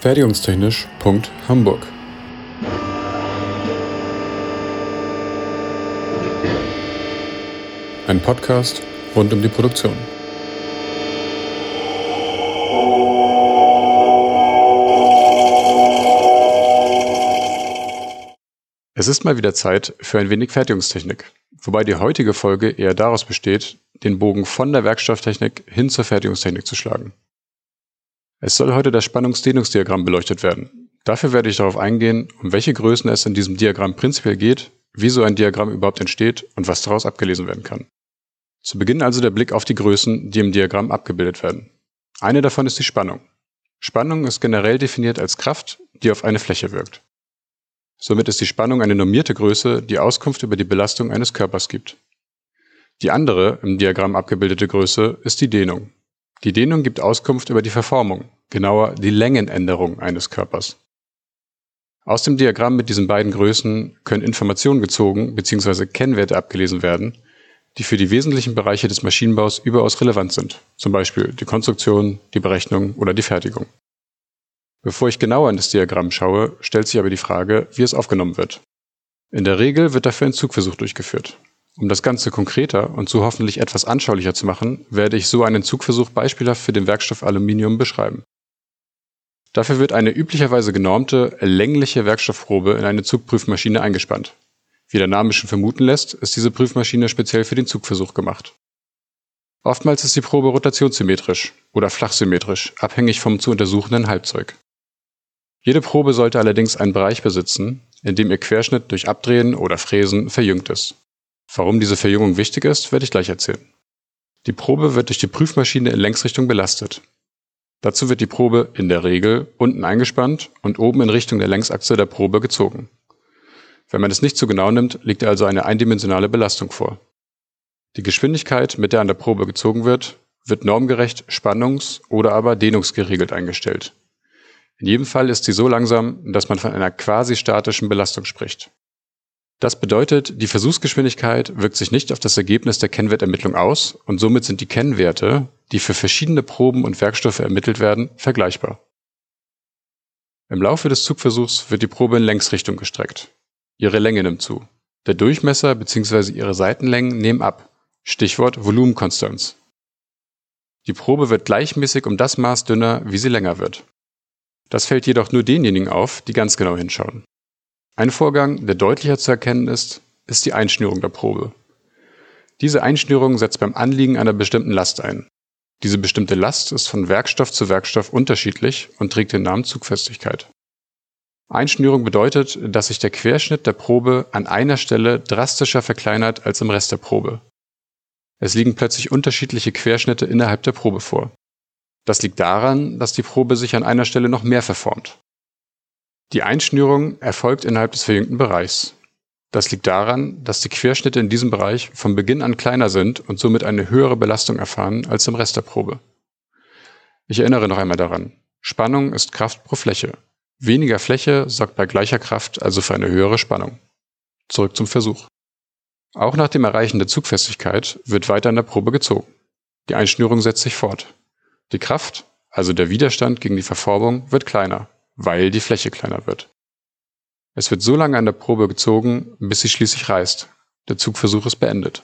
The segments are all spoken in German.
Fertigungstechnisch.hamburg Ein Podcast rund um die Produktion. Es ist mal wieder Zeit für ein wenig Fertigungstechnik, wobei die heutige Folge eher daraus besteht, den Bogen von der Werkstofftechnik hin zur Fertigungstechnik zu schlagen. Es soll heute das Spannungsdehnungsdiagramm beleuchtet werden. Dafür werde ich darauf eingehen, um welche Größen es in diesem Diagramm prinzipiell geht, wie so ein Diagramm überhaupt entsteht und was daraus abgelesen werden kann. Zu Beginn also der Blick auf die Größen, die im Diagramm abgebildet werden. Eine davon ist die Spannung. Spannung ist generell definiert als Kraft, die auf eine Fläche wirkt. Somit ist die Spannung eine normierte Größe, die Auskunft über die Belastung eines Körpers gibt. Die andere, im Diagramm abgebildete Größe, ist die Dehnung. Die Dehnung gibt Auskunft über die Verformung, genauer die Längenänderung eines Körpers. Aus dem Diagramm mit diesen beiden Größen können Informationen gezogen bzw. Kennwerte abgelesen werden, die für die wesentlichen Bereiche des Maschinenbaus überaus relevant sind, zum Beispiel die Konstruktion, die Berechnung oder die Fertigung. Bevor ich genauer in das Diagramm schaue, stellt sich aber die Frage, wie es aufgenommen wird. In der Regel wird dafür ein Zugversuch durchgeführt. Um das Ganze konkreter und so hoffentlich etwas anschaulicher zu machen, werde ich so einen Zugversuch beispielhaft für den Werkstoff Aluminium beschreiben. Dafür wird eine üblicherweise genormte, längliche Werkstoffprobe in eine Zugprüfmaschine eingespannt. Wie der Name schon vermuten lässt, ist diese Prüfmaschine speziell für den Zugversuch gemacht. Oftmals ist die Probe rotationssymmetrisch oder flachsymmetrisch, abhängig vom zu untersuchenden Halbzeug. Jede Probe sollte allerdings einen Bereich besitzen, in dem ihr Querschnitt durch Abdrehen oder Fräsen verjüngt ist. Warum diese Verjüngung wichtig ist, werde ich gleich erzählen. Die Probe wird durch die Prüfmaschine in Längsrichtung belastet. Dazu wird die Probe in der Regel unten eingespannt und oben in Richtung der Längsachse der Probe gezogen. Wenn man es nicht zu genau nimmt, liegt also eine eindimensionale Belastung vor. Die Geschwindigkeit, mit der an der Probe gezogen wird, wird normgerecht spannungs- oder aber dehnungsgeregelt eingestellt. In jedem Fall ist sie so langsam, dass man von einer quasi statischen Belastung spricht. Das bedeutet, die Versuchsgeschwindigkeit wirkt sich nicht auf das Ergebnis der Kennwertermittlung aus und somit sind die Kennwerte, die für verschiedene Proben und Werkstoffe ermittelt werden, vergleichbar. Im Laufe des Zugversuchs wird die Probe in Längsrichtung gestreckt. Ihre Länge nimmt zu. Der Durchmesser bzw. ihre Seitenlängen nehmen ab. Stichwort Volumenkonstanz. Die Probe wird gleichmäßig um das Maß dünner, wie sie länger wird. Das fällt jedoch nur denjenigen auf, die ganz genau hinschauen. Ein Vorgang, der deutlicher zu erkennen ist, ist die Einschnürung der Probe. Diese Einschnürung setzt beim Anliegen einer bestimmten Last ein. Diese bestimmte Last ist von Werkstoff zu Werkstoff unterschiedlich und trägt den Namen Zugfestigkeit. Einschnürung bedeutet, dass sich der Querschnitt der Probe an einer Stelle drastischer verkleinert als im Rest der Probe. Es liegen plötzlich unterschiedliche Querschnitte innerhalb der Probe vor. Das liegt daran, dass die Probe sich an einer Stelle noch mehr verformt. Die Einschnürung erfolgt innerhalb des verjüngten Bereichs. Das liegt daran, dass die Querschnitte in diesem Bereich von Beginn an kleiner sind und somit eine höhere Belastung erfahren als im Rest der Probe. Ich erinnere noch einmal daran. Spannung ist Kraft pro Fläche. Weniger Fläche sorgt bei gleicher Kraft also für eine höhere Spannung. Zurück zum Versuch. Auch nach dem Erreichen der Zugfestigkeit wird weiter an der Probe gezogen. Die Einschnürung setzt sich fort. Die Kraft, also der Widerstand gegen die Verformung, wird kleiner weil die Fläche kleiner wird. Es wird so lange an der Probe gezogen, bis sie schließlich reißt. Der Zugversuch ist beendet.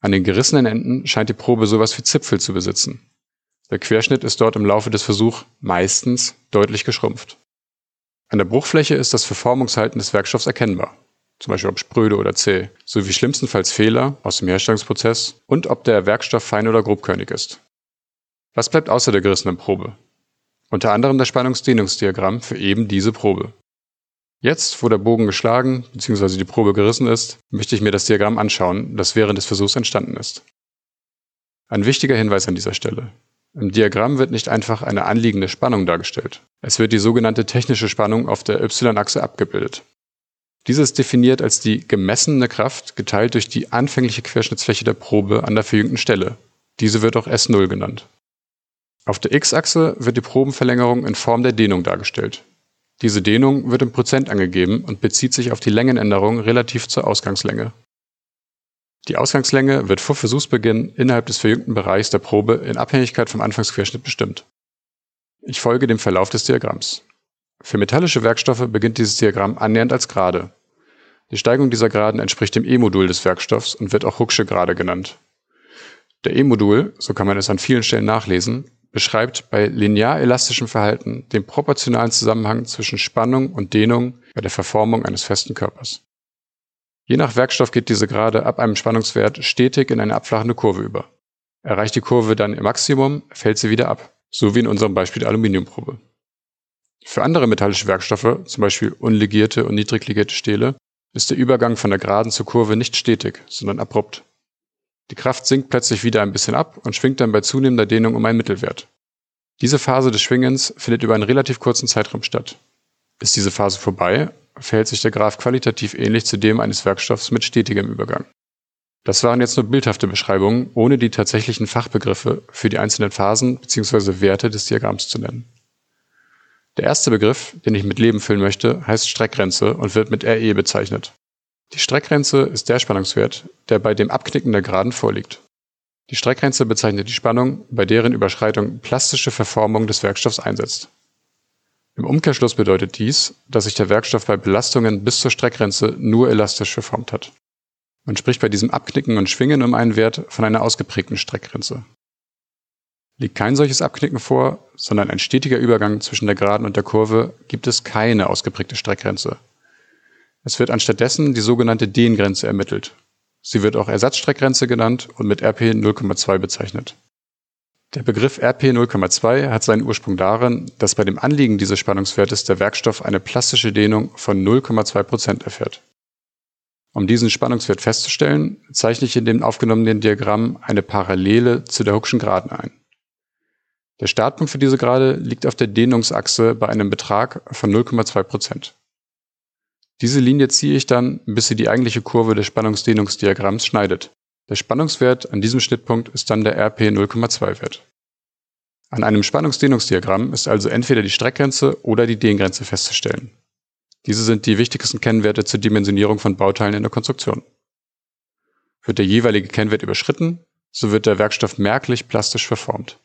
An den gerissenen Enden scheint die Probe sowas wie Zipfel zu besitzen. Der Querschnitt ist dort im Laufe des Versuchs meistens deutlich geschrumpft. An der Bruchfläche ist das Verformungshalten des Werkstoffs erkennbar, zum Beispiel ob spröde oder zäh, sowie schlimmstenfalls Fehler aus dem Herstellungsprozess und ob der Werkstoff fein oder grobkörnig ist. Was bleibt außer der gerissenen Probe? Unter anderem das Spannungsdehnungsdiagramm für eben diese Probe. Jetzt, wo der Bogen geschlagen bzw. die Probe gerissen ist, möchte ich mir das Diagramm anschauen, das während des Versuchs entstanden ist. Ein wichtiger Hinweis an dieser Stelle. Im Diagramm wird nicht einfach eine anliegende Spannung dargestellt. Es wird die sogenannte technische Spannung auf der y-Achse abgebildet. Diese ist definiert als die gemessene Kraft geteilt durch die anfängliche Querschnittsfläche der Probe an der verjüngten Stelle. Diese wird auch S0 genannt. Auf der x-Achse wird die Probenverlängerung in Form der Dehnung dargestellt. Diese Dehnung wird in Prozent angegeben und bezieht sich auf die Längenänderung relativ zur Ausgangslänge. Die Ausgangslänge wird vor Versuchsbeginn innerhalb des verjüngten Bereichs der Probe in Abhängigkeit vom Anfangsquerschnitt bestimmt. Ich folge dem Verlauf des Diagramms. Für metallische Werkstoffe beginnt dieses Diagramm annähernd als Gerade. Die Steigung dieser Geraden entspricht dem E-Modul des Werkstoffs und wird auch Hooksche Gerade genannt. Der E-Modul, so kann man es an vielen Stellen nachlesen, beschreibt bei linear elastischem Verhalten den proportionalen Zusammenhang zwischen Spannung und Dehnung bei der Verformung eines festen Körpers. Je nach Werkstoff geht diese Gerade ab einem Spannungswert stetig in eine abflachende Kurve über. Erreicht die Kurve dann ihr Maximum, fällt sie wieder ab, so wie in unserem Beispiel der Aluminiumprobe. Für andere metallische Werkstoffe, zum Beispiel unlegierte und niedriglegierte Stähle, ist der Übergang von der Geraden zur Kurve nicht stetig, sondern abrupt. Die Kraft sinkt plötzlich wieder ein bisschen ab und schwingt dann bei zunehmender Dehnung um einen Mittelwert. Diese Phase des Schwingens findet über einen relativ kurzen Zeitraum statt. Ist diese Phase vorbei, verhält sich der Graph qualitativ ähnlich zu dem eines Werkstoffs mit stetigem Übergang. Das waren jetzt nur bildhafte Beschreibungen, ohne die tatsächlichen Fachbegriffe für die einzelnen Phasen bzw. Werte des Diagramms zu nennen. Der erste Begriff, den ich mit Leben füllen möchte, heißt Streckgrenze und wird mit RE bezeichnet. Die Streckgrenze ist der Spannungswert, der bei dem Abknicken der Geraden vorliegt. Die Streckgrenze bezeichnet die Spannung, bei deren Überschreitung plastische Verformung des Werkstoffs einsetzt. Im Umkehrschluss bedeutet dies, dass sich der Werkstoff bei Belastungen bis zur Streckgrenze nur elastisch verformt hat. Man spricht bei diesem Abknicken und Schwingen um einen Wert von einer ausgeprägten Streckgrenze. Liegt kein solches Abknicken vor, sondern ein stetiger Übergang zwischen der Geraden und der Kurve, gibt es keine ausgeprägte Streckgrenze. Es wird anstattdessen die sogenannte Dehngrenze ermittelt. Sie wird auch Ersatzstreckgrenze genannt und mit RP 0,2 bezeichnet. Der Begriff RP 0,2 hat seinen Ursprung darin, dass bei dem Anliegen dieses Spannungswertes der Werkstoff eine plastische Dehnung von 0,2 Prozent erfährt. Um diesen Spannungswert festzustellen, zeichne ich in dem aufgenommenen Diagramm eine Parallele zu der Hookschen Geraden ein. Der Startpunkt für diese Gerade liegt auf der Dehnungsachse bei einem Betrag von 0,2 Prozent. Diese Linie ziehe ich dann, bis sie die eigentliche Kurve des Spannungsdehnungsdiagramms schneidet. Der Spannungswert an diesem Schnittpunkt ist dann der RP 0,2 Wert. An einem Spannungsdehnungsdiagramm ist also entweder die Streckgrenze oder die Dehngrenze festzustellen. Diese sind die wichtigsten Kennwerte zur Dimensionierung von Bauteilen in der Konstruktion. Wird der jeweilige Kennwert überschritten, so wird der Werkstoff merklich plastisch verformt.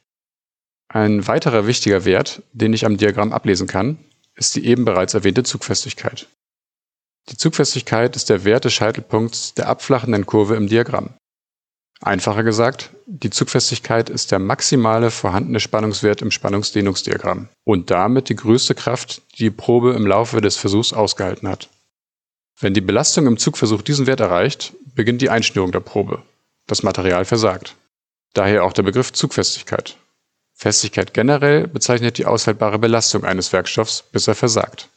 Ein weiterer wichtiger Wert, den ich am Diagramm ablesen kann, ist die eben bereits erwähnte Zugfestigkeit. Die Zugfestigkeit ist der Wert des Scheitelpunkts der abflachenden Kurve im Diagramm. Einfacher gesagt, die Zugfestigkeit ist der maximale vorhandene Spannungswert im Spannungsdehnungsdiagramm und damit die größte Kraft, die die Probe im Laufe des Versuchs ausgehalten hat. Wenn die Belastung im Zugversuch diesen Wert erreicht, beginnt die Einschnürung der Probe. Das Material versagt. Daher auch der Begriff Zugfestigkeit. Festigkeit generell bezeichnet die aushaltbare Belastung eines Werkstoffs, bis er versagt.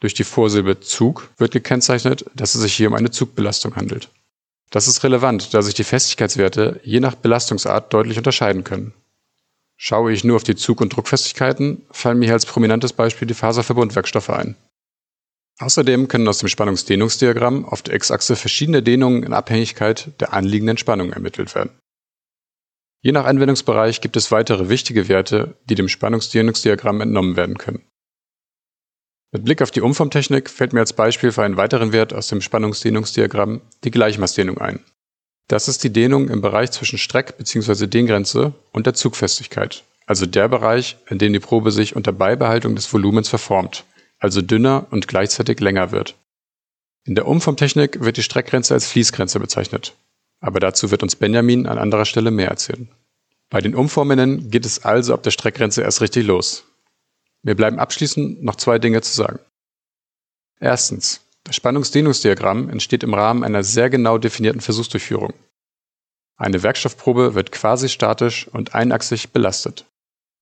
Durch die Vorsilbe Zug wird gekennzeichnet, dass es sich hier um eine Zugbelastung handelt. Das ist relevant, da sich die Festigkeitswerte je nach Belastungsart deutlich unterscheiden können. Schaue ich nur auf die Zug- und Druckfestigkeiten, fallen mir als prominentes Beispiel die Faserverbundwerkstoffe ein. Außerdem können aus dem Spannungsdehnungsdiagramm auf der X-Achse verschiedene Dehnungen in Abhängigkeit der anliegenden Spannung ermittelt werden. Je nach Anwendungsbereich gibt es weitere wichtige Werte, die dem Spannungsdehnungsdiagramm entnommen werden können. Mit Blick auf die Umformtechnik fällt mir als Beispiel für einen weiteren Wert aus dem Spannungsdehnungsdiagramm die Gleichmaßdehnung ein. Das ist die Dehnung im Bereich zwischen Streck- bzw. Dehngrenze und der Zugfestigkeit, also der Bereich, in dem die Probe sich unter Beibehaltung des Volumens verformt, also dünner und gleichzeitig länger wird. In der Umformtechnik wird die Streckgrenze als Fließgrenze bezeichnet. Aber dazu wird uns Benjamin an anderer Stelle mehr erzählen. Bei den Umformungen geht es also ab der Streckgrenze erst richtig los. Mir bleiben abschließend noch zwei Dinge zu sagen. Erstens. Das Spannungsdehnungsdiagramm entsteht im Rahmen einer sehr genau definierten Versuchsdurchführung. Eine Werkstoffprobe wird quasi statisch und einachsig belastet.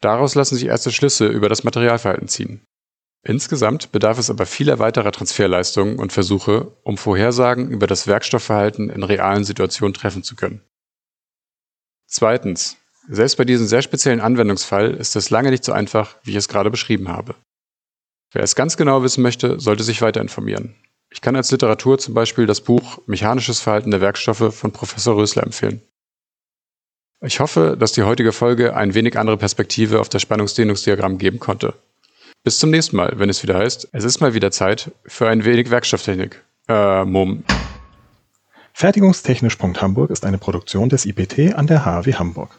Daraus lassen sich erste Schlüsse über das Materialverhalten ziehen. Insgesamt bedarf es aber vieler weiterer Transferleistungen und Versuche, um Vorhersagen über das Werkstoffverhalten in realen Situationen treffen zu können. Zweitens. Selbst bei diesem sehr speziellen Anwendungsfall ist es lange nicht so einfach, wie ich es gerade beschrieben habe. Wer es ganz genau wissen möchte, sollte sich weiter informieren. Ich kann als Literatur zum Beispiel das Buch Mechanisches Verhalten der Werkstoffe von Professor Rösler empfehlen. Ich hoffe, dass die heutige Folge ein wenig andere Perspektive auf das Spannungsdehnungsdiagramm geben konnte. Bis zum nächsten Mal, wenn es wieder heißt, es ist mal wieder Zeit für ein wenig Werkstofftechnik. Äh, Mumm. Fertigungstechnisch.hamburg ist eine Produktion des IPT an der HAW Hamburg.